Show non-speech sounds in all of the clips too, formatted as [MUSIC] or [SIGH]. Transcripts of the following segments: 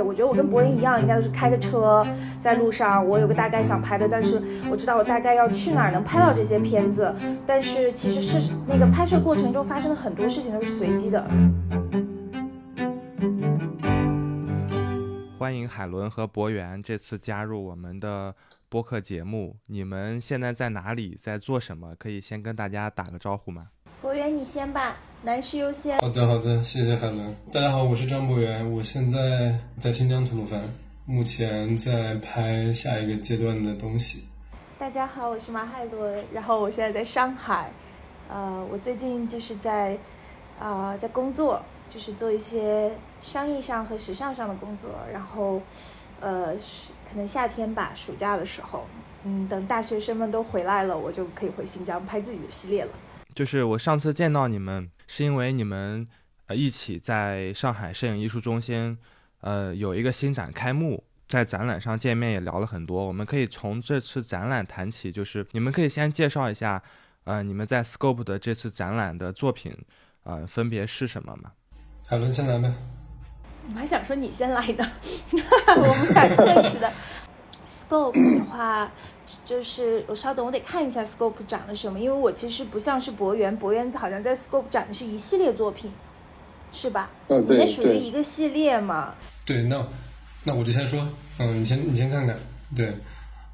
的。我觉得我跟博文一样，应该都是开个车在路上，我有个大概想拍的，但是我知道我大概要去哪儿能拍到这些片子。但是其实是那个拍摄过程中发生的很多事情都是随机的。欢迎海伦和博源这次加入我们的播客节目。你们现在在哪里，在做什么？可以先跟大家打个招呼吗？博源，你先吧，男士优先。好的，好的，谢谢海伦。大家好，我是张博源，我现在在新疆吐鲁番，目前在拍下一个阶段的东西。大家好，我是马海伦，然后我现在在上海，呃，我最近就是在，啊，在工作，就是做一些商业上和时尚上的工作，然后，呃，是可能夏天吧，暑假的时候，嗯，等大学生们都回来了，我就可以回新疆拍自己的系列了。就是我上次见到你们，是因为你们呃一起在上海摄影艺术中心，呃有一个新展开幕，在展览上见面也聊了很多。我们可以从这次展览谈起，就是你们可以先介绍一下，呃你们在 Scope 的这次展览的作品，呃分别是什么吗？海伦先来呗。我还想说你先来呢，[LAUGHS] 我们俩认识的。Scope 的话，就是我稍等，我得看一下 Scope 展了什么，因为我其实不像是博源，博源好像在 Scope 展的是一系列作品，是吧？嗯，对那属于一个系列嘛？对，那那我就先说，嗯，你先你先看看，对，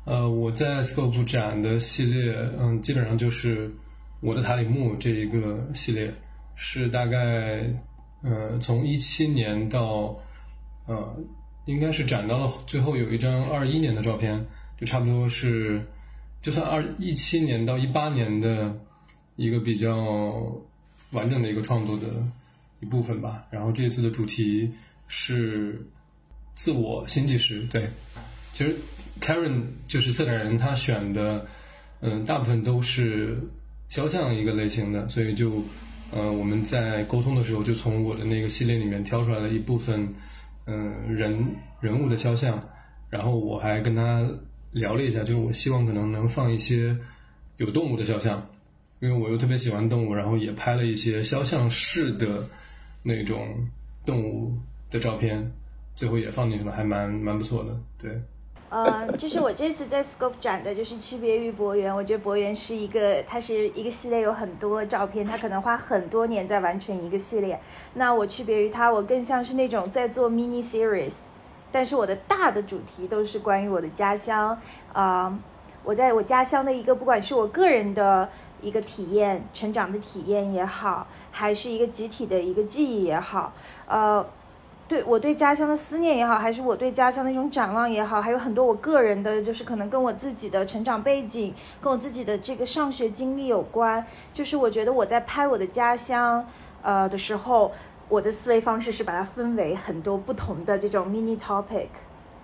呃，我在 Scope 展的系列，嗯，基本上就是我的塔里木这一个系列，是大概呃从一七年到呃。应该是展到了最后有一张二一年的照片，就差不多是，就算二一七年到一八年的一个比较完整的一个创作的一部分吧。然后这次的主题是自我新纪实。对，其实 Karen 就是策展人，他选的嗯大部分都是肖像一个类型的，所以就呃我们在沟通的时候就从我的那个系列里面挑出来了一部分。嗯，人人物的肖像，然后我还跟他聊了一下，就是我希望可能能放一些有动物的肖像，因为我又特别喜欢动物，然后也拍了一些肖像式的那种动物的照片，最后也放进去了，还蛮蛮不错的，对。呃，[LAUGHS] 就是我这次在 Scope 展的，就是区别于博源。我觉得博源是一个，它是一个系列，有很多照片，它可能花很多年在完成一个系列。那我区别于它，我更像是那种在做 mini series，但是我的大的主题都是关于我的家乡。啊，我在我家乡的一个，不管是我个人的一个体验、成长的体验也好，还是一个集体的一个记忆也好，呃。对我对家乡的思念也好，还是我对家乡的一种展望也好，还有很多我个人的，就是可能跟我自己的成长背景，跟我自己的这个上学经历有关。就是我觉得我在拍我的家乡，呃的时候，我的思维方式是把它分为很多不同的这种 mini topic，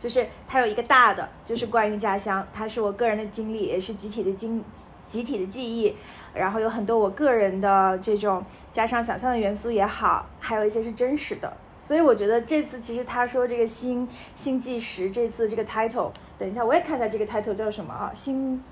就是它有一个大的，就是关于家乡，它是我个人的经历，也是集体的经集体的记忆，然后有很多我个人的这种加上想象的元素也好，还有一些是真实的。所以我觉得这次其实他说这个新新纪实这次这个 title，等一下我也看一下这个 title 叫什么啊？新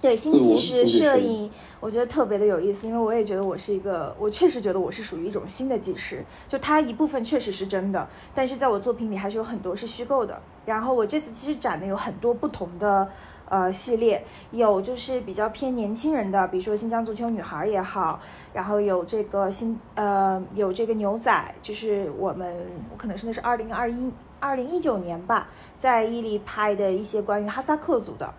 对新纪实摄影，我觉得特别的有意思，因为我也觉得我是一个，我确实觉得我是属于一种新的纪实，就它一部分确实是真的，但是在我作品里还是有很多是虚构的。然后我这次其实展的有很多不同的。呃，系列有就是比较偏年轻人的，比如说新疆足球女孩也好，然后有这个新呃有这个牛仔，就是我们我可能是那是二零二一二零一九年吧，在伊犁拍的一些关于哈萨克族的，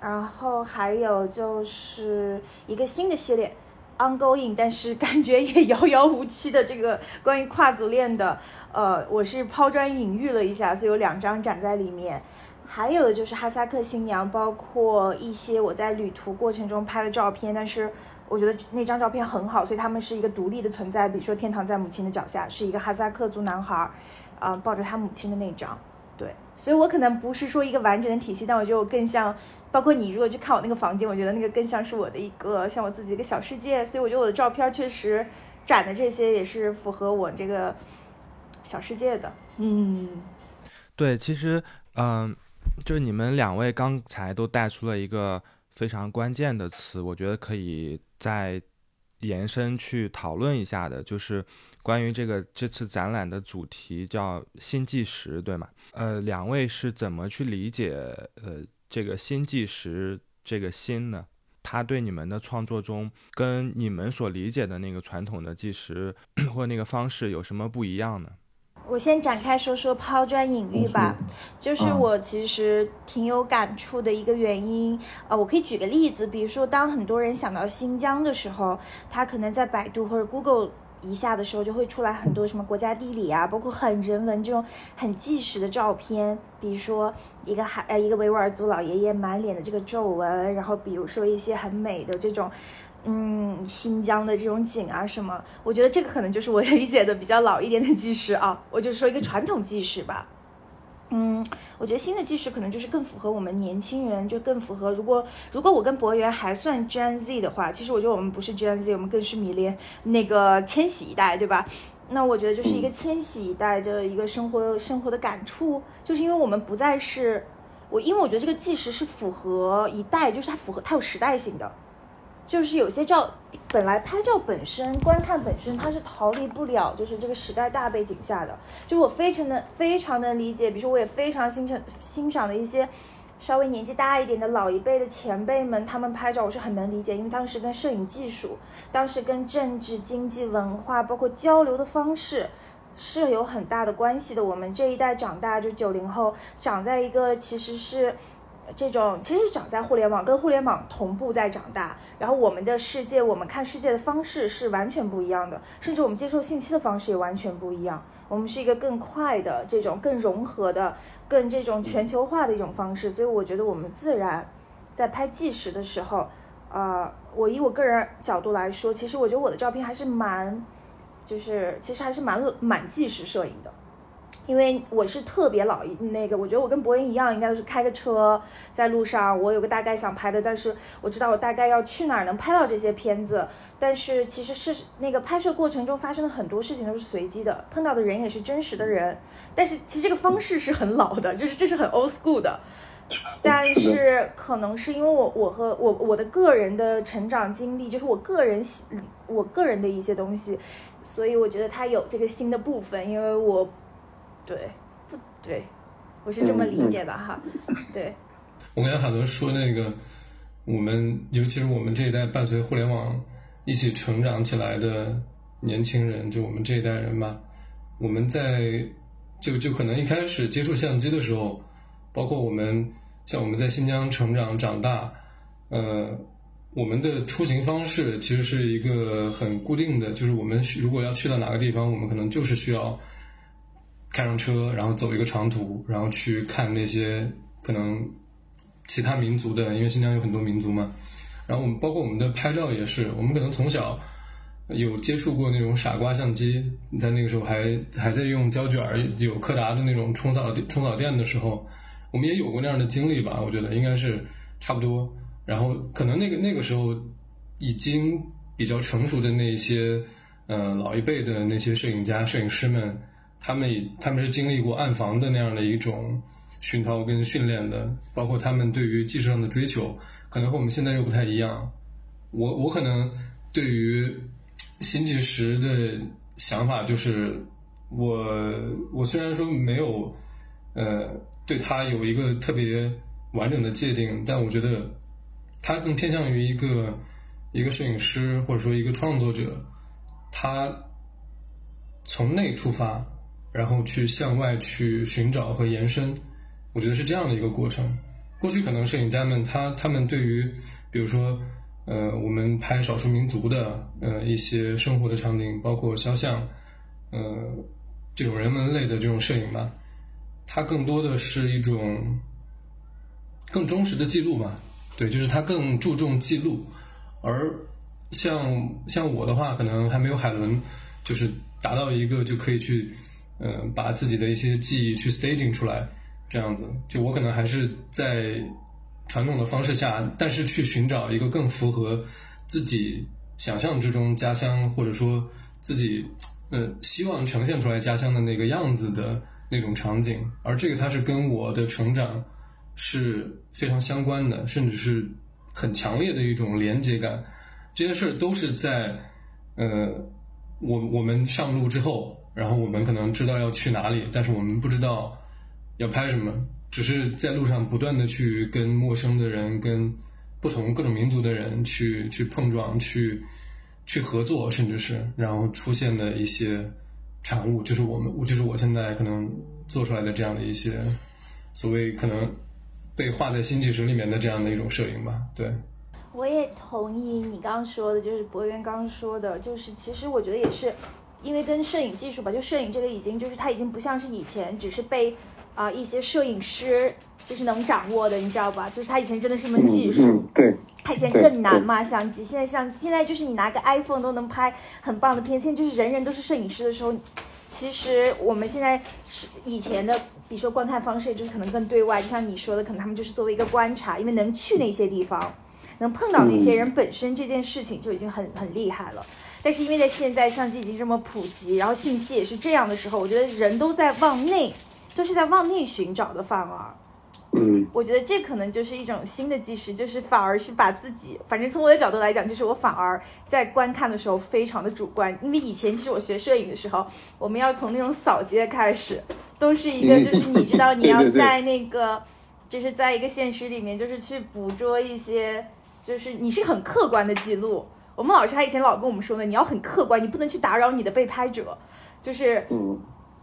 然后还有就是一个新的系列，ongoing，但是感觉也遥遥无期的这个关于跨族恋的，呃，我是抛砖引玉了一下，所以有两张展在里面。还有的就是哈萨克新娘，包括一些我在旅途过程中拍的照片，但是我觉得那张照片很好，所以他们是一个独立的存在。比如说《天堂在母亲的脚下》，是一个哈萨克族男孩，啊，抱着他母亲的那张。对，所以我可能不是说一个完整的体系，但我觉得我更像，包括你如果去看我那个房间，我觉得那个更像是我的一个像我自己一个小世界。所以我觉得我的照片确实展的这些也是符合我这个小世界的。嗯，对，其实，嗯。就是你们两位刚才都带出了一个非常关键的词，我觉得可以再延伸去讨论一下的，就是关于这个这次展览的主题叫新纪实，对吗？呃，两位是怎么去理解呃这个新纪实这个新呢？它对你们的创作中跟你们所理解的那个传统的纪实或那个方式有什么不一样呢？我先展开说说抛砖引玉吧，就是我其实挺有感触的一个原因。呃，我可以举个例子，比如说当很多人想到新疆的时候，他可能在百度或者 Google 一下的时候，就会出来很多什么国家地理啊，包括很人文这种很纪实的照片，比如说一个海呃一个维吾尔族老爷爷满脸的这个皱纹，然后比如说一些很美的这种。嗯，新疆的这种景啊什么，我觉得这个可能就是我理解的比较老一点的纪实啊，[LAUGHS] 我就说一个传统纪实吧。嗯，我觉得新的纪实可能就是更符合我们年轻人，就更符合。如果如果我跟博源还算 Gen Z 的话，其实我觉得我们不是 Gen Z，我们更是迷恋那个千禧一代，对吧？那我觉得就是一个千禧一代的一个生活生活的感触，就是因为我们不再是我，因为我觉得这个纪实是符合一代，就是它符合它有时代性的。就是有些照，本来拍照本身、观看本身，它是逃离不了，就是这个时代大背景下的。就我非常的、非常的理解，比如说我也非常欣赏欣赏的一些稍微年纪大一点的老一辈的前辈们，他们拍照我是很能理解，因为当时跟摄影技术、当时跟政治、经济、文化，包括交流的方式是有很大的关系的。我们这一代长大，就九零后，长在一个其实是。这种其实长在互联网，跟互联网同步在长大，然后我们的世界，我们看世界的方式是完全不一样的，甚至我们接受信息的方式也完全不一样。我们是一个更快的这种更融合的、更这种全球化的一种方式，所以我觉得我们自然在拍纪实的时候，呃，我以我个人角度来说，其实我觉得我的照片还是蛮，就是其实还是蛮蛮纪实摄影的。因为我是特别老一那个，我觉得我跟博恩一样，应该都是开个车在路上，我有个大概想拍的，但是我知道我大概要去哪儿能拍到这些片子，但是其实是那个拍摄过程中发生的很多事情都是随机的，碰到的人也是真实的人，但是其实这个方式是很老的，就是这是很 old school 的，但是可能是因为我我和我我的个人的成长经历，就是我个人喜我个人的一些东西，所以我觉得它有这个新的部分，因为我。对，不对，我是这么理解的哈。对，我跟海伦说那个，我们尤其是我们这一代伴随互联网一起成长起来的年轻人，就我们这一代人吧，我们在就就可能一开始接触相机的时候，包括我们像我们在新疆成长长大，呃，我们的出行方式其实是一个很固定的，就是我们如果要去到哪个地方，我们可能就是需要。开上车，然后走一个长途，然后去看那些可能其他民族的，因为新疆有很多民族嘛。然后我们包括我们的拍照也是，我们可能从小有接触过那种傻瓜相机，在那个时候还还在用胶卷，有柯达的那种冲扫冲扫店的时候，我们也有过那样的经历吧。我觉得应该是差不多。然后可能那个那个时候已经比较成熟的那些呃老一辈的那些摄影家、摄影师们。他们也他们是经历过暗房的那样的一种熏陶跟训练的，包括他们对于技术上的追求，可能和我们现在又不太一样。我我可能对于新纪实的想法就是，我我虽然说没有呃对他有一个特别完整的界定，但我觉得他更偏向于一个一个摄影师或者说一个创作者，他从内出发。然后去向外去寻找和延伸，我觉得是这样的一个过程。过去可能摄影家们他他们对于，比如说，呃，我们拍少数民族的呃一些生活的场景，包括肖像，呃，这种人文类的这种摄影吧，它更多的是一种更忠实的记录嘛。对，就是它更注重记录。而像像我的话，可能还没有海伦，就是达到一个就可以去。嗯，把自己的一些记忆去 staging 出来，这样子，就我可能还是在传统的方式下，但是去寻找一个更符合自己想象之中家乡，或者说自己呃希望呈现出来家乡的那个样子的那种场景，而这个它是跟我的成长是非常相关的，甚至是很强烈的一种连接感。这件事儿都是在呃我我们上路之后，然后我们可能知道要去哪里，但是我们不知道要拍什么，只是在路上不断的去跟陌生的人、跟不同各种民族的人去去碰撞、去去合作，甚至是然后出现的一些产物，就是我们就是我现在可能做出来的这样的一些所谓可能被画在新纪实里面的这样的一种摄影吧，对。我也同意你刚刚说的，就是博源刚刚说的，就是其实我觉得也是，因为跟摄影技术吧，就摄影这个已经就是它已经不像是以前只是被啊、一些摄影师就是能掌握的，你知道吧？就是它以前真的是门技术，嗯，对，它以前更难嘛，相机现在相机现在就是你拿个 iPhone 都能拍很棒的片，现在就是人人都是摄影师的时候，其实我们现在是以前的，比如说观看方式就是可能更对外，就像你说的，可能他们就是作为一个观察，因为能去那些地方。能碰到那些人本身这件事情就已经很很厉害了，但是因为在现在相机已经这么普及，然后信息也是这样的时候，我觉得人都在往内，都是在往内寻找的，反而，嗯我觉得这可能就是一种新的纪实，就是反而是把自己，反正从我的角度来讲，就是我反而在观看的时候非常的主观，因为以前其实我学摄影的时候，我们要从那种扫街开始，都是一个嗯就是你知道你要 [LAUGHS] 在那个。就是在一个现实里面，就是去捕捉一些，就是你是很客观的记录。我们老师他以前老跟我们说呢，你要很客观，你不能去打扰你的被拍者，就是嗯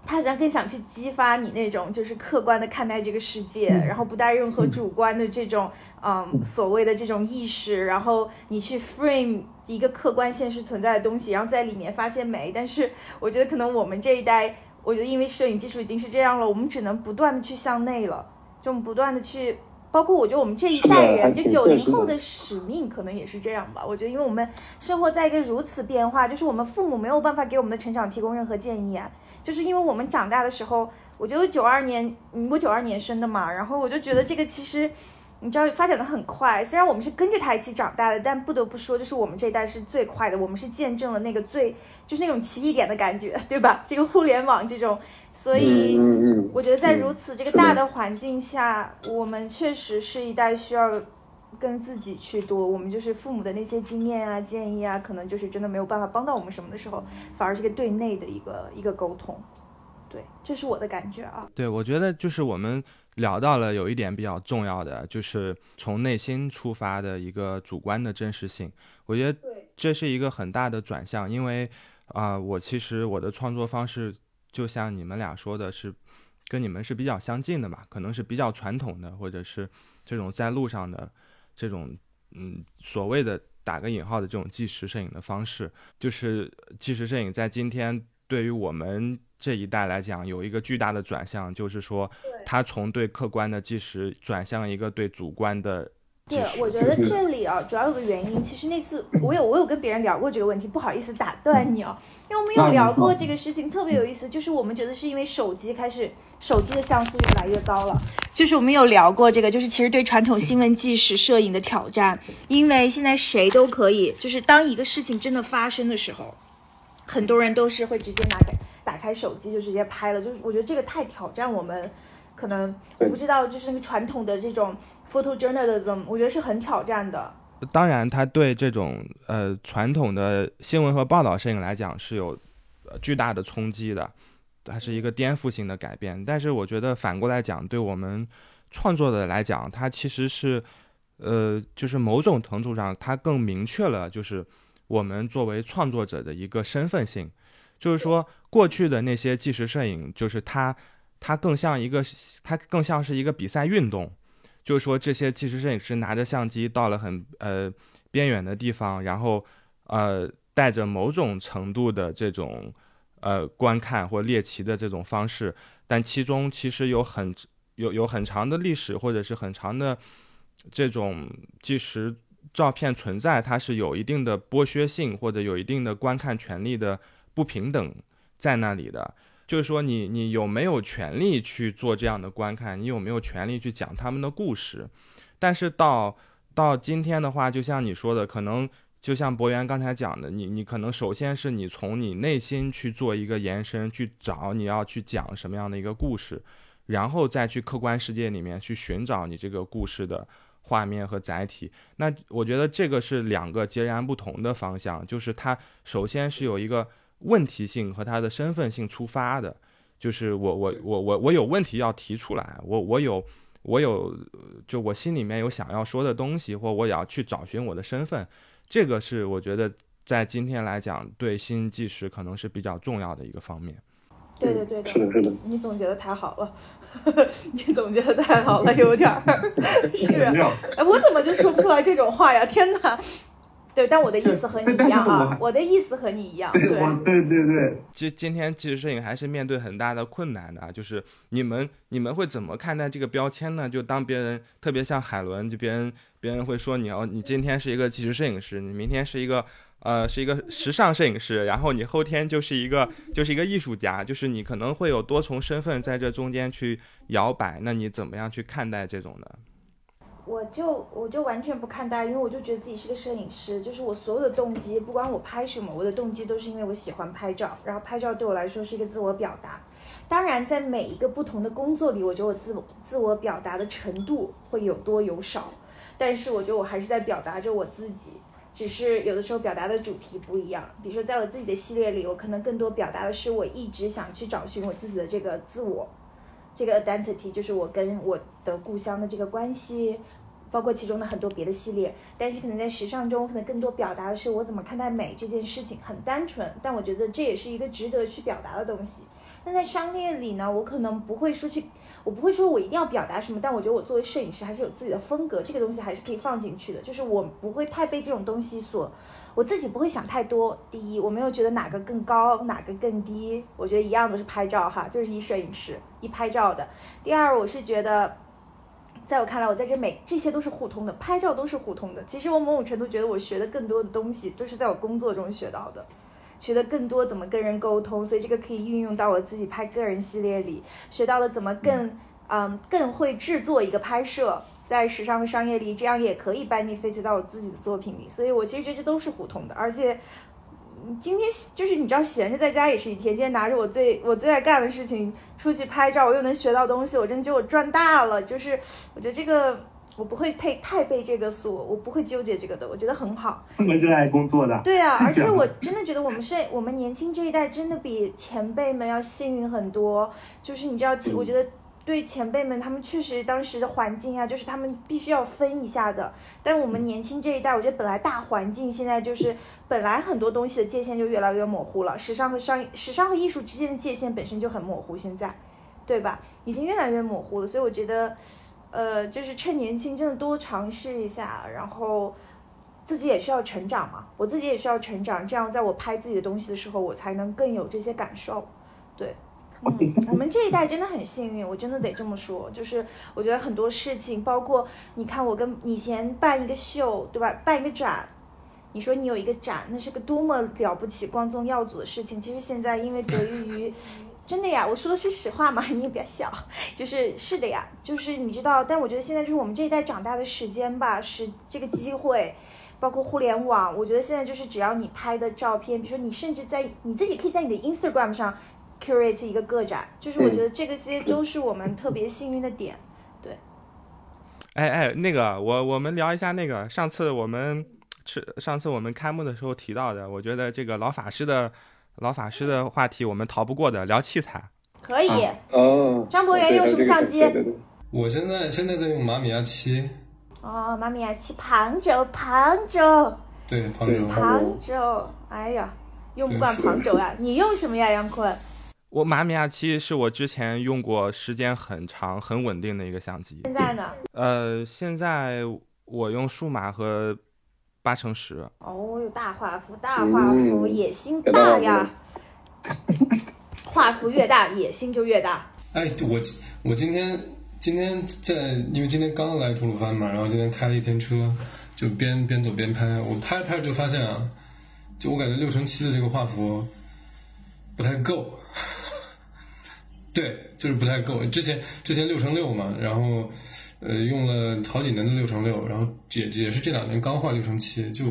他好像更想去激发你那种就是客观的看待这个世界，嗯然后不带任何主观的这种嗯所谓的这种意识，然后你去 frame 一个客观现实存在的东西，然后在里面发现美。但是我觉得可能我们这一代，我觉得因为摄影技术已经是这样了，我们只能不断的去向内了，就不断的去。包括我觉得我们这一代人，就九零后的使命可能也是这样吧。我觉得，因为我们生活在一个如此变化，就是我们父母没有办法给我们的成长提供任何建议啊。就是因为我们长大的时候，我觉得九二年，嗯我九二年生的嘛，然后我就觉得这个其实，你知道发展的很快。虽然我们是跟着他一起长大的，但不得不说，就是我们这一代是最快的，我们是见证了那个最就是那种奇异点的感觉，对吧？这个互联网这种，所以。我觉得在嗯如此这个大的环境下，我们确实是一代需要跟自己去多，我们就是父母的那些经验啊、建议啊，可能就是真的没有办法帮到我们什么的时候，反而是个对内的一个一个沟通。对，这是我的感觉啊。对，我觉得就是我们聊到了有一点比较重要的，就是从内心出发的一个主观的真实性。我觉得，这是一个很大的转向，因为啊、我其实我的创作方式就像你们俩说的是，跟你们是比较相近的嘛，可能是比较传统的，或者是这种在路上的这种嗯所谓的打个引号的这种纪实摄影的方式，就是纪实摄影在今天对于我们这一代来讲有一个巨大的转向，就是说它从对客观的纪实转向一个对主观的纪对，我觉得这里啊，主要有个原因。其实那次我有我有跟别人聊过这个问题，不好意思打断你啊，因为我们有聊过这个事情，特别有意思。就是我们觉得是因为手机开始，手机的像素越来越高了。就是我们有聊过这个，就是其实对传统新闻纪实摄影的挑战，因为现在谁都可以，就是当一个事情真的发生的时候，很多人都是会直接拿开打开手机就直接拍了。就是我觉得这个太挑战我们，可能我不知道，就是那个传统的这种 photojournalism，我觉得是很挑战的。当然，它对这种呃传统的新闻和报道摄影来讲是有呃巨大的冲击的，它是一个颠覆性的改变。但是我觉得反过来讲，对我们创作者来讲，它其实是呃，就是某种程度上，它更明确了就是我们作为创作者的一个身份性。就是说，过去的那些纪实摄影，就是它它更像一个，它更像是一个比赛运动。就是说，这些纪实摄影师拿着相机到了很呃边远的地方，然后呃带着某种程度的这种呃观看或猎奇的这种方式，但其中其实有很有有很长的历史或者是很长的这种纪实照片存在，它是有一定的剥削性或者有一定的观看权利的不平等在那里的。就是说你，你有没有权利去做这样的观看？你有没有权利去讲他们的故事？但是到到今天的话，就像你说的，可能就像博源刚才讲的，你你可能首先是你从你内心去做一个延伸，去找你要去讲什么样的一个故事，然后再去客观世界里面去寻找你这个故事的画面和载体。那我觉得这个是两个截然不同的方向，就是它首先是有一个。问题性和它的身份性出发的，就是我我我我我有问题要提出来，我我有我有就我心里面有想要说的东西，或我也要去找寻我的身份，这个是我觉得在今天来讲对新纪实可能是比较重要的一个方面。对对对的，是的，是的。你总结的太好了，你总结的太好了，有点儿 [LAUGHS] 是。哎，我怎么就说不出来这种话呀？天哪！对，但我的意思和你一样啊，我的意思和你一样。对，对对对。今今天纪实摄影还是面对很大的困难的啊，就是你们你们会怎么看待这个标签呢？就当别人特别像海伦，就别人别人会说你要你今天是一个纪实摄影师，你明天是一个呃是一个时尚摄影师，然后你后天就是一个就是一个艺术家，就是你可能会有多重身份在这中间去摇摆。那你怎么样去看待这种呢？我就我就完全不看待，因为我就觉得自己是个摄影师，就是我所有的动机，不管我拍什么，我的动机都是因为我喜欢拍照，然后拍照对我来说是一个自我表达。当然，在每一个不同的工作里，我觉得我自自我表达的程度会有多有少，但是我觉得我还是在表达着我自己，只是有的时候表达的主题不一样。比如说，在我自己的系列里，我可能更多表达的是我一直想去找寻我自己的这个自我。这个 identity 就是我跟我的故乡的这个关系，包括其中的很多别的系列。但是可能在时尚中，我可能更多表达的是我怎么看待美这件事情，很单纯。但我觉得这也是一个值得去表达的东西。那在商业里呢，我可能不会说去，我不会说我一定要表达什么。但我觉得我作为摄影师还是有自己的风格，这个东西还是可以放进去的。就是我不会太被这种东西所。我自己不会想太多。第一，我没有觉得哪个更高，哪个更低。我觉得一样都是拍照哈，就是一摄影师一拍照的。第二，我是觉得，在我看来，我在这每这些都是互通的，拍照都是互通的。其实我某种程度觉得，我学的更多的东西都是在我工作中学到的，学的更多怎么跟人沟通，所以这个可以运用到我自己拍个人系列里，学到了怎么更。嗯，更会制作一个拍摄，在时尚和商业里，这样也可以把你 fit 到我自己的作品里。所以我其实觉得这都是互通的。而且，今天就是你知道，闲着在家也是一天。今天拿着我最我最爱干的事情出去拍照，我又能学到东西，我真的觉得我赚大了。就是我觉得这个我不会配太被这个所，我不会纠结这个的。我觉得很好。这么热爱工作的。对啊，[LAUGHS] 而且我真的觉得我们是我们年轻这一代真的比前辈们要幸运很多。就是你知道，我觉得。对前辈们，他们确实当时的环境啊，就是他们必须要分一下的。但我们年轻这一代，我觉得本来大环境现在就是本来很多东西的界限就越来越模糊了，时尚和商时尚和艺术之间的界限本身就很模糊，现在，对吧？已经越来越模糊了。所以我觉得，呃，就是趁年轻，真的多尝试一下，然后自己也需要成长嘛。我自己也需要成长，这样在我拍自己的东西的时候，我才能更有这些感受，对。嗯，我们这一代真的很幸运，我真的得这么说。就是我觉得很多事情，包括你看，我跟以前办一个秀，对吧？办一个展，你说你有一个展，那是个多么了不起、光宗耀祖的事情。其实现在因为得益于，真的呀，我说的是实话嘛，[LAUGHS] 你也不要笑，就是是的呀，就是你知道。但我觉得现在就是我们这一代长大的时间吧，是这个机会，包括互联网。我觉得现在就是只要你拍的照片，比如说你甚至在你自己可以在你的 Instagram 上。curate 一个个展，就是我觉得这个些都是我们特别幸运的点，对。哎哎，那个我我们聊一下那个上次我们吃上次我们开幕的时候提到的，我觉得这个老法师的老法师的话题我们逃不过的，聊器材。可以。哦。张博元用什么相机？我现在现在在用马米亚七。哦，马米亚七旁轴旁轴。对旁轴。旁轴，哎呀，用不惯旁轴啊！你用什么呀，杨坤？我马米亚七是我之前用过时间很长、很稳定的一个相机。现在呢？呃，现在我用数码和八乘十。哦，有大画幅，大画幅，野心大呀！[LAUGHS] 画幅越大，野心就越大。哎，我我今天今天在，因为今天刚来吐鲁番嘛，然后今天开了一天车，就边边走边拍。我拍着拍着就发现啊，就我感觉六乘七的这个画幅不太够。[LAUGHS] 对，就是不太够。之前之前六乘六嘛，然后呃用了好几年的六乘六，然后也也是这两年刚换六乘七。就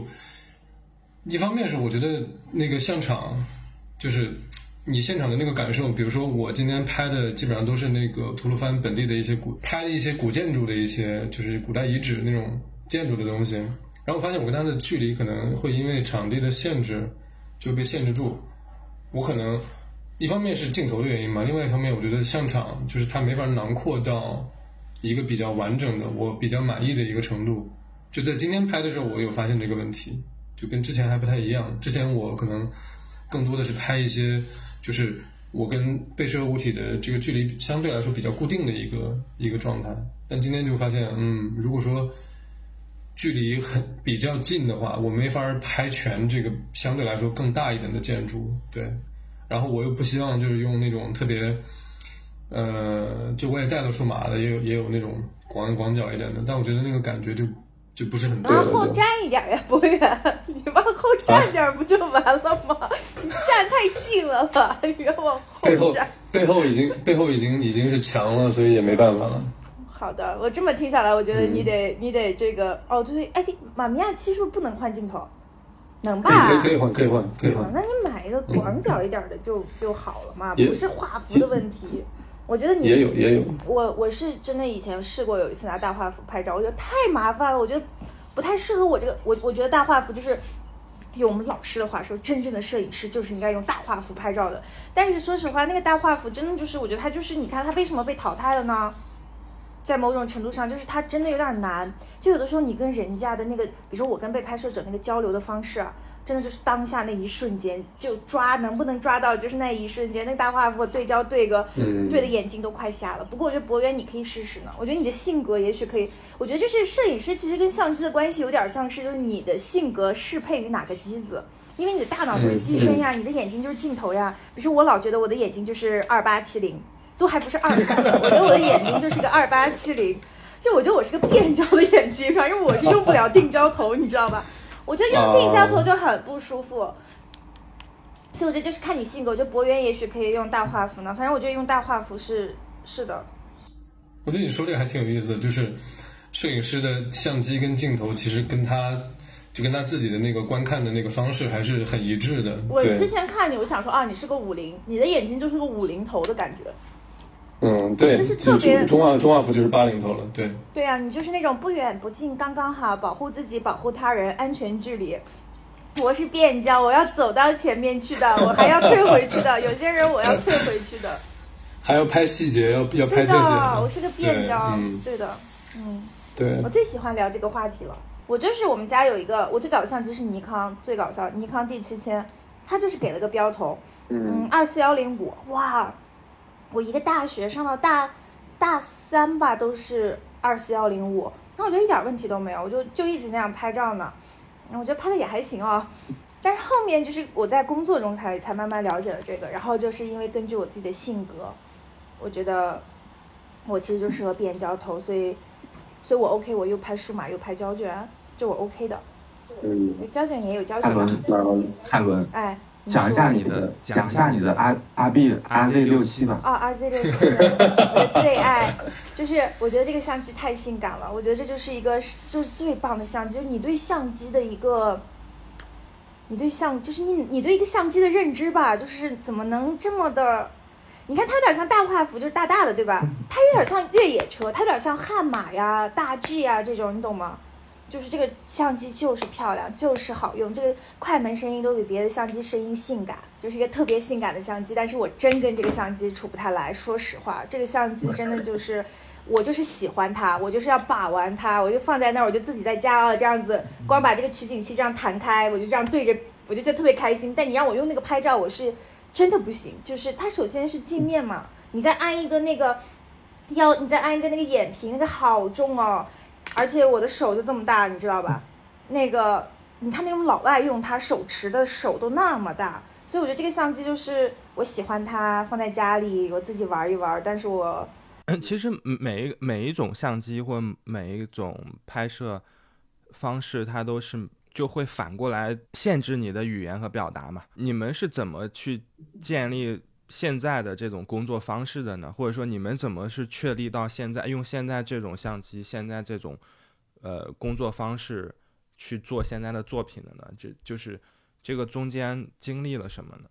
一方面是我觉得那个现场，就是你现场的那个感受，比如说我今天拍的基本上都是那个吐鲁番本地的一些古拍的一些古建筑的一些，就是古代遗址那种建筑的东西。然后我发现我跟它的距离可能会因为场地的限制就被限制住。我可能一方面是镜头的原因嘛，另外一方面我觉得现场就是它没法囊括到一个比较完整的、我比较满意的一个程度。就在今天拍的时候，我有发现这个问题，就跟之前还不太一样。之前我可能更多的是拍一些，就是我跟被摄物体的这个距离相对来说比较固定的一个一个状态。但今天就发现，嗯，如果说距离很比较近的话，我没法拍全这个相对来说更大一点的建筑，对。然后我又不希望就是用那种特别，呃，就我也带了数码的，也有也有那种广广角一点的，但我觉得那个感觉就就不是很对往后站一点呀，博远，你往后站点不就完了吗？[LAUGHS] 你站太近了吧，你要往后站。背后已经背后已经已经是墙了，所以也没办法了。好的，我这么听下来，我觉得你得、你得这个哦，对对，哎，马米亚七是不是不能换镜头？能吧？可以可以换可以换可以换啊，那你买一个广角一点的就、就好了嘛，不是画幅的问题。我觉得你也有也有，我我是真的以前试过有一次拿大画幅拍照，我觉得太麻烦了，我觉得不太适合我这个。我我觉得大画幅就是用我们老师的话说，真正的摄影师就是应该用大画幅拍照的。但是说实话，那个大画幅真的就是，我觉得它就是，你看它为什么被淘汰了呢？在某种程度上，就是它真的有点难。就有的时候你跟人家的那个，比如说我跟被拍摄者那个交流的方式啊，真的就是当下那一瞬间就抓，能不能抓到就是那一瞬间。那个大画幅对焦对个，嗯对的眼睛都快瞎了。不过我觉得博源你可以试试呢，我觉得你的性格也许可以。我觉得就是摄影师其实跟相机的关系有点像是，就是你的性格适配于哪个机子。因为你的大脑就是机身呀，你的眼睛就是镜头呀。比如说我老觉得我的眼睛就是二八七零，都还不是二四，我觉得我的眼睛就是个二八七零。就我觉得我是个变焦的眼睛，反正我是用不了定焦头，你知道吧？我觉得用定焦头就很不舒服。所以我觉得就是看你性格，我觉得博源也许可以用大画幅呢，反正我觉得用大画幅是是的。我觉得你说这个还挺有意思的，就是摄影师的相机跟镜头其实跟他就跟他自己的那个观看的那个方式还是很一致的。我，之前看你，我想说啊，你是个五零，你的眼睛就是个五零头的感觉。嗯，对，就是特别中画中画幅就是八零头了，对。对啊，你就是那种不远不近，刚刚好，保护自己，保护他人，安全距离。我是变焦，我要走到前面去的，我还要退回去的。有些人我要退回去的。[LAUGHS] 还要拍细节，要要拍这些。，我是个变焦，对的，嗯。对我，最喜欢聊这个话题了。我就是我们家有一个，我最早的相机是尼康，最搞笑，尼康 D 七千，它就是给了个标头，嗯，二四幺零五，哇，我一个大学上到大大三吧，都是二四幺零五，然后我觉得一点问题都没有，我就就一直那样拍照呢，然后我觉得拍的也还行啊。但是后面就是我在工作中才才慢慢了解了这个，然后就是因为根据我自己的性格，我觉得我其实就适合变焦头，所以所以我 OK，我又拍数码又拍胶卷，就我 OK 的。嗯，胶卷也有胶泰卷嘛，伦，泰伦，哎，讲一下你的，讲一下你的 R R B R Z 六七吧。啊，RZ 六七，我的最爱，就是我觉得这个相机太性感了，我觉得这就是一个就是最棒的相机，就是你对相机的一个，你对相就是你你对一个相机的认知吧，就是怎么能这么的，你看它有点像大画幅，就是大大的对吧？[LAUGHS] 它有点像越野车，它有点像悍马呀、大 G 呀这种，你懂吗？就是这个相机就是漂亮，就是好用，这个快门声音都比别的相机声音性感，就是一个特别性感的相机。但是我真跟这个相机处不太来，说实话，这个相机真的就是我就是喜欢它，我就是要把玩它，我就放在那儿，我就自己在家啊这样子，光把这个取景器这样弹开，我就这样对着，我就觉得特别开心。但你让我用那个拍照，我是真的不行，就是它首先是镜面嘛，你再安一个那个要，你再安一个那个眼皮，那个好重哦。而且我的手就这么大，你知道吧？那个你看那种老外用它手持的手都那么大，所以我觉得这个相机就是我喜欢它，放在家里我自己玩一玩。但是我其实每一每一种相机或每一种拍摄方式，它都是就会反过来限制你的语言和表达嘛。你们是怎么去建立现在的这种工作方式的呢？或者说你们怎么是确立到现在用现在这种相机、现在这种呃工作方式去做现在的作品的呢？这就是这个中间经历了什么呢？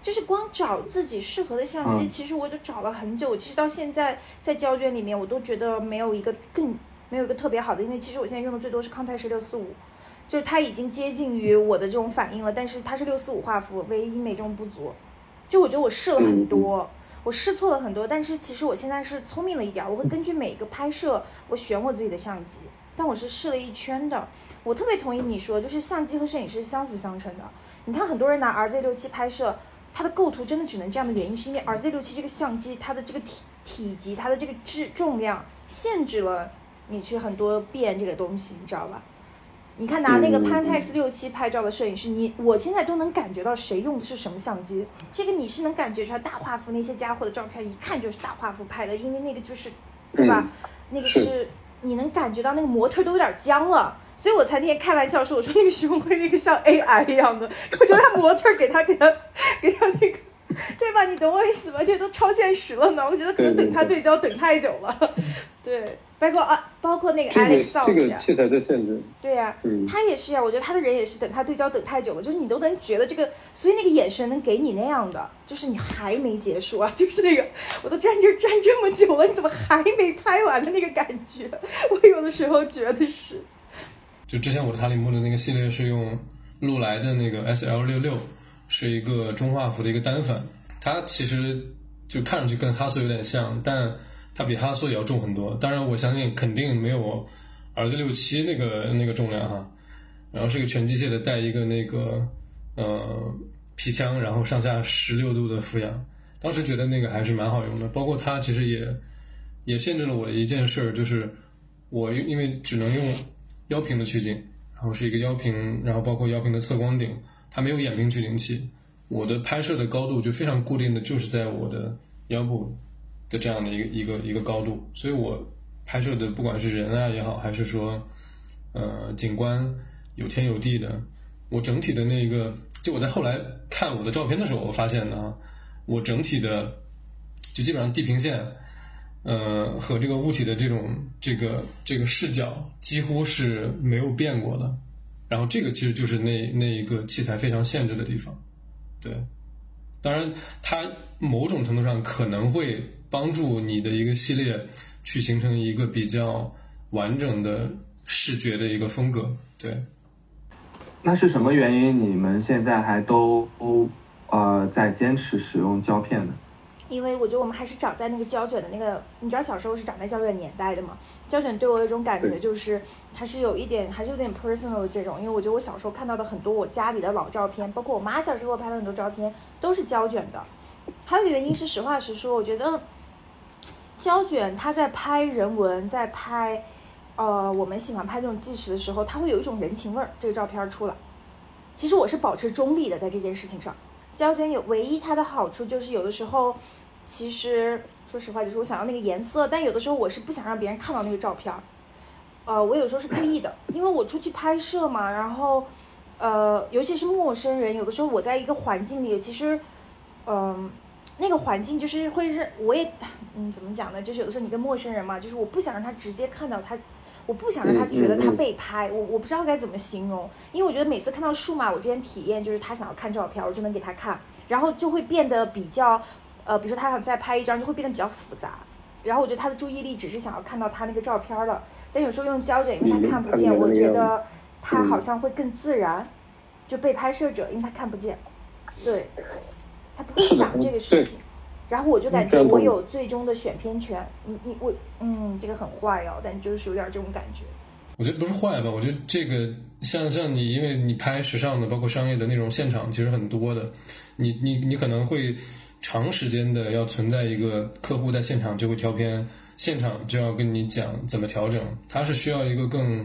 就是光找自己适合的相机，嗯其实我就找了很久。其实到现在在胶卷里面，我都觉得没有一个更没有一个特别好的，因为其实我现在用的最多是康泰时六四五。就是它已经接近于我的这种反应了，但是它是六四五画幅，唯一美中不足。就我觉得我试了很多，我试错了很多，但是其实我现在是聪明了一点，我会根据每一个拍摄，我选我自己的相机。但我是试了一圈的，我特别同意你说，就是相机和摄影师相辅相成的。你看很多人拿 RZ 六七拍摄，它的构图真的只能这样的原因，是因为 RZ 六七这个相机它的这个体体积，它的这个质重量限制了你去很多变这个东西，你知道吧？你看拿那个 Pentax 六七拍照的摄影师，你我现在都能感觉到谁用的是什么相机。这个你是能感觉出来，大画幅那些家伙的照片一看就是大画幅拍的，因为那个就是，对吧？那个是。你能感觉到那个模特都有点僵了，所以我才那天开玩笑说，我说那个徐梦辉那个像 AI 一样的，我觉得他模特给他给他给他那个，对吧？你懂我意思吧？这都超现实了呢，我觉得可能等他对焦等太久了，[LAUGHS] 对。包括啊，包括那个 Alex 这个器材的限制，对呀，他也是呀。我觉得他的人也是等他对焦等太久了，就是你都能觉得这个，所以那个眼神能给你那样的，就是你还没结束啊，就是那个我都站这站这么久了，你怎么还没拍完的那个感觉？我有的时候觉得是。就之前我的塔里木的那个系列是用禄来的那个 S L 六六，是一个中画幅的一个单反，它其实就看上去跟哈苏有点像，但。它比哈苏也要重很多，当然我相信肯定没有儿子六七那个那个重量哈。然后是个全机械的，带一个那个呃皮枪，然后上下十六度的俯仰。当时觉得那个还是蛮好用的，包括它其实也也限制了我的一件事儿，就是我因为只能用腰屏的取景，然后是一个腰屏，然后包括腰屏的测光顶，它没有眼屏取景器，我的拍摄的高度就非常固定的就是在我的腰部。的这样的一个一个一个高度，所以我拍摄的不管是人啊也好，还是说呃景观有天有地的，我整体的那个，就我在后来看我的照片的时候，我发现呢，我整体的就基本上地平线，呃和这个物体的这种这个这个视角几乎是没有变过的，然后这个其实就是那那一个器材非常限制的地方，对，当然它某种程度上可能会。帮助你的一个系列去形成一个比较完整的视觉的一个风格，对。那是什么原因？你们现在还都呃在坚持使用胶片呢？因为我觉得我们还是长在那个胶卷的那个，你知道小时候是长在胶卷年代的嘛？胶卷对我有一种感觉，就是它是有一点，还是有点 personal 的这种。因为我觉得我小时候看到的很多我家里的老照片，包括我妈小时候拍的很多照片，都是胶卷的。还有一个原因是，实话实说，我觉得。胶卷，它在拍人文，在拍，呃，我们喜欢拍这种纪实的时候，它会有一种人情味儿。这个照片出来，其实我是保持中立的，在这件事情上。胶卷有唯一它的好处就是有的时候，其实说实话，就是我想要那个颜色，但有的时候我是不想让别人看到那个照片儿。呃，我有时候是故意的，因为我出去拍摄嘛，然后，呃，尤其是陌生人，有的时候我在一个环境里，其实，嗯。那个环境就是会让我也，嗯，怎么讲呢？就是有的时候你跟陌生人嘛，就是我不想让他直接看到他，我不想让他觉得他被拍，我我不知道该怎么形容，因为我觉得每次看到数码，我之前体验就是他想要看照片，我就能给他看，然后就会变得比较，呃，比如说他想再拍一张，就会变得比较复杂，然后我觉得他的注意力只是想要看到他那个照片了，但有时候用胶卷，因为他看不见，我觉得他好像会更自然，就被拍摄者，因为他看不见，对。他不会想这个事情，然后我就感觉我有最终的选片权。你你我嗯，这个很坏哦，但就是有点这种感觉。我觉得不是坏吧？我觉得这个像像你，因为你拍时尚的，包括商业的那种现场，其实很多的。你你你可能会长时间的要存在一个客户在现场就会挑片，现场就要跟你讲怎么调整。他是需要一个更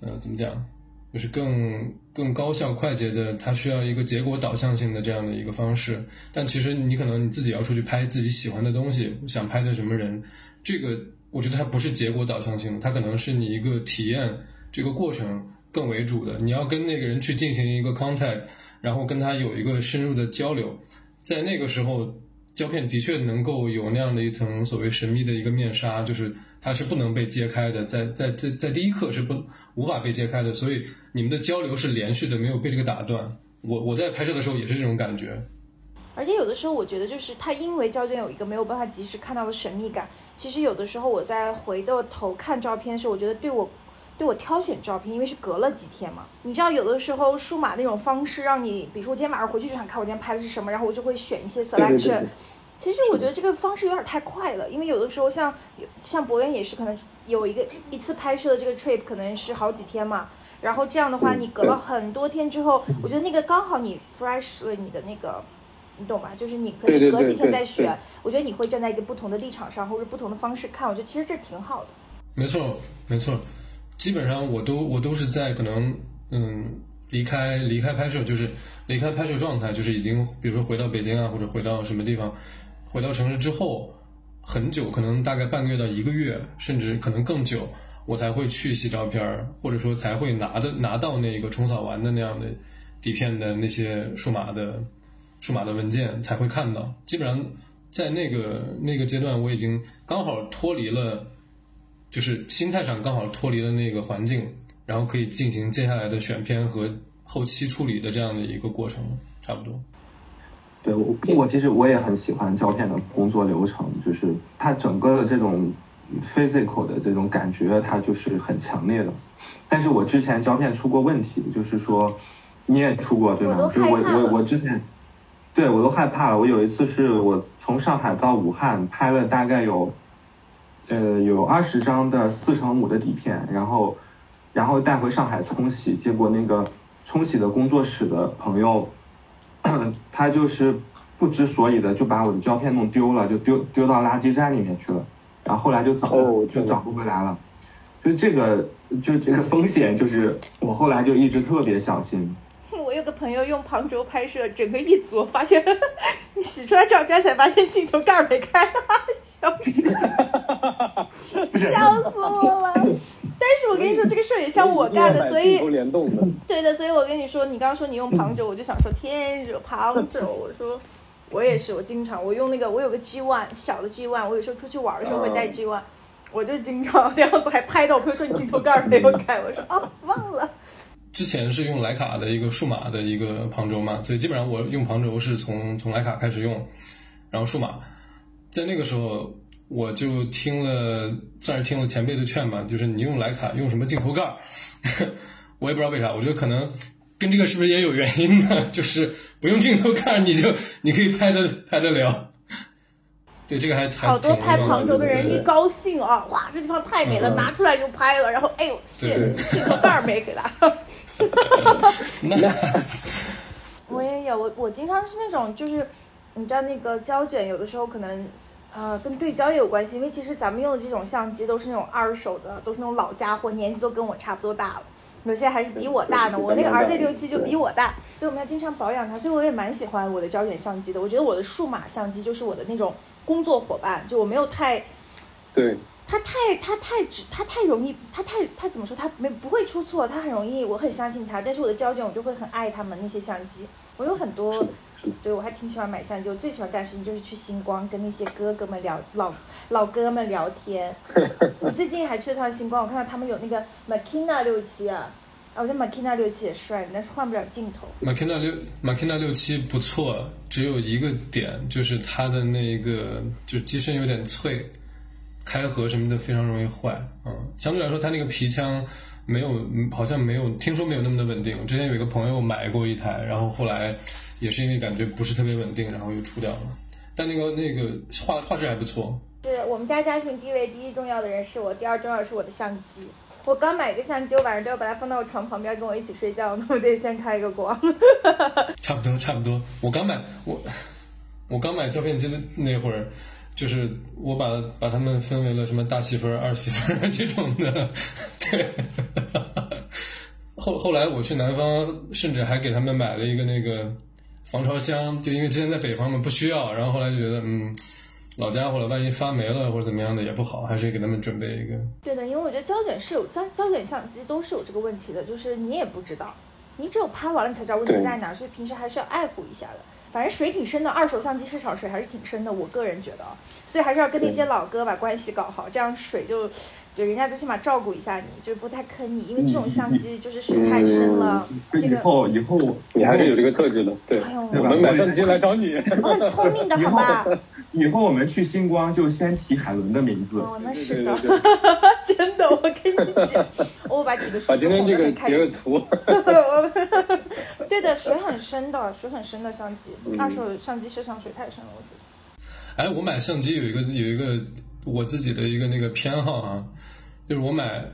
呃怎么讲？就是更更高效快捷的，它需要一个结果导向性的这样的一个方式。但其实你可能你自己要出去拍自己喜欢的东西，想拍的什么人，这个我觉得它不是结果导向性的，它可能是你一个体验这个过程更为主的。你要跟那个人去进行一个 contact，然后跟他有一个深入的交流，在那个时候，胶片的确能够有那样的一层所谓神秘的一个面纱，就是。它是不能被揭开的，在在在在第一课是不无法被揭开的，所以你们的交流是连续的，没有被这个打断。我我在拍摄的时候也是这种感觉。而且有的时候我觉得，就是它因为胶卷有一个没有办法及时看到的神秘感。其实有的时候我在回过头看照片的时候，我觉得对我对我挑选照片，因为是隔了几天嘛。你知道，有的时候数码那种方式，让你，比如说我今天晚上回去就想看我今天拍的是什么，然后我就会选一些 selection。其实我觉得这个方式有点太快了，因为有的时候像像博源也是，可能有一个一次拍摄的这个 trip 可能是好几天嘛。然后这样的话，你隔了很多天之后，我觉得那个刚好你 fresh 了你的那个，你懂吧？就是你可以隔几天再选。我觉得你会站在一个不同的立场上，或者不同的方式看，我觉得其实这挺好的。没错，没错。基本上我都我都是在可能嗯离开离开拍摄，就是离开拍摄状态，就是已经比如说回到北京啊，或者回到什么地方，回到城市之后很久，可能大概半个月到一个月，甚至可能更久，我才会去洗照片，或者说才会拿的拿到那个冲扫完的那样的底片的那些数码的数码的文件才会看到。基本上在那个那个阶段，我已经刚好脱离了。就是心态上刚好脱离了那个环境，然后可以进行接下来的选片和后期处理的这样的一个过程，差不多。对我，我其实我也很喜欢胶片的工作流程，就是它整个的这种 physical 的这种感觉，它就是很强烈的。但是我之前胶片出过问题，就是说你也出过对吗？就是我我我之前，对我都害怕了。我有一次是我从上海到武汉拍了大概有。呃，有二十张的四乘五的底片，然后，然后带回上海冲洗，结果那个冲洗的工作室的朋友，[CLEARS THROAT] 他就是不知所以的就把我的胶片弄丢了，就丢丢到垃圾站里面去了，然后后来就找就找不回来了，就这个就这个风险，就是我后来就一直特别小心。[LAUGHS] 我有个朋友用旁轴拍摄，整个一组发现，你洗出来照片才发现镜头盖没开。[LAUGHS] 笑死我了！[LAUGHS] 但是我跟你说，这个事儿也像我干的，所以 [LAUGHS] 对的，所以我跟你说，你刚刚说你用旁轴，我就想说天惹旁轴。我说我也是，我经常我用那个，我有个 G One 小的 G One，我有时候出去玩的时候会带 G One，我就经常这样子，还拍到我朋友说你镜头盖没有盖，我说哦忘了。之前是用徕卡的一个数码的一个旁轴嘛，所以基本上我用旁轴是从从徕卡开始用，然后数码。在那个时候，我就听了，算是听了前辈的劝吧，就是你用徕卡用什么镜头盖儿，[LAUGHS] 我也不知道为啥，我觉得可能跟这个是不是也有原因呢？就是不用镜头盖儿，你就你可以拍的拍得了。对，这个还好多拍旁轴的人一高兴啊，哇，这地方太美了，拿出来就拍了，然后哎呦，是镜头盖儿没给他。[LAUGHS] 那我也有，我我经常是那种就是。你知道那个胶卷有的时候可能，呃，跟对焦也有关系，因为其实咱们用的这种相机都是那种二手的，都是那种老家伙，年纪都跟我差不多大了，有些还是比我大呢。我那个 RZ 六七就比我大，所以我们要经常保养它。所以我也蛮喜欢我的胶卷相机的。我觉得我的数码相机就是我的那种工作伙伴，就我没有太，对，它太它太直，它太容易，它太它怎么说？它没不会出错，它很容易，我很相信它。但是我的胶卷我就会很爱他们那些相机，我有很多。对，我还挺喜欢买相机。我最喜欢干的事情就是去星光，跟那些哥哥们聊老老哥们聊天。[LAUGHS] 我最近还去了趟星光，我看到他们有那个 Makina 六七啊，啊，我觉得 Makina 六七也帅，但是换不了镜头。Makina 六 Makina 六七不错，只有一个点，就是它的那个就机身有点脆，开合什么的非常容易坏。嗯，相对来说，它那个皮腔没有，好像没有，听说没有那么的稳定。我之前有一个朋友买过一台，然后后来。也是因为感觉不是特别稳定，然后又出掉了。但那个那个画画质还不错。是我们家家庭地位第一重要的人是我，第二重要是我的相机。我刚买个相机，我晚上都要把它放到我床旁边跟我一起睡觉，那我得先开个光。差不多差不多。我刚买我我刚买照片机的那会儿，就是我把把他们分为了什么大媳妇儿、二媳妇儿这种的。[LAUGHS] 对。后后来我去南方，甚至还给他们买了一个那个。防潮箱，就因为之前在北方嘛，不需要，然后后来就觉得，嗯，老家伙了，万一发霉了或者怎么样的也不好，还是给他们准备一个。对的，因为我觉得胶卷是有胶胶卷相机都是有这个问题的，就是你也不知道，你只有拍完了你才知道问题在哪，所以平时还是要爱护一下的。反正水挺深的，二手相机市场水还是挺深的，我个人觉得，所以还是要跟那些老哥把关系搞好，这样水就。对，人家最起码照顾一下你，就是不太坑你，因为这种相机就是水太深了。这个以后以后你还是有这个特质的，对。我们买相机来找你。我很聪明的，好吧？以后我们去星光就先提海伦的名字。哦，那是的对对，[LAUGHS] 真的，我跟你讲，[LAUGHS] 我把几个数字把今天这个哄得很开心。截个图，我 [LAUGHS] 对的，水很深的，水很深的相机，嗯二手相机市场水太深了，我觉得。哎，我买相机有一个有一个我自己的一个那个偏好啊，就是我买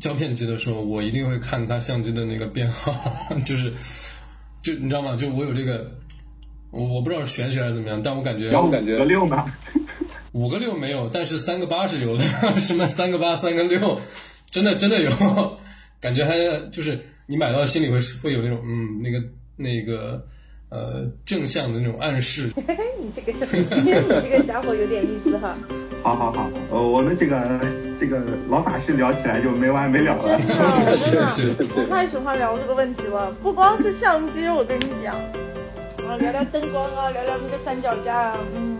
胶片机的时候，我一定会看它相机的那个编号，[LAUGHS] 就是就你知道吗？就我有这个，我我不知道是玄学还是怎么样，但我感觉然后感觉五个六 [LAUGHS] 个六没有，但是三个八是有的，[LAUGHS] 什么三个八、三个六，真的真的有，感觉还就是你买到心里会会有那种嗯那个那个呃正向的那种暗示。哎，[LAUGHS] 你这个，[LAUGHS] 你这个家伙有点意思哈。好好好，呃，我们这个这个老法师聊起来就没完没了了。真的，[LAUGHS] 真的，我太喜欢聊这个问题了。不光是相机，我跟你讲，啊，聊聊灯光啊，聊聊那个三脚架啊，嗯，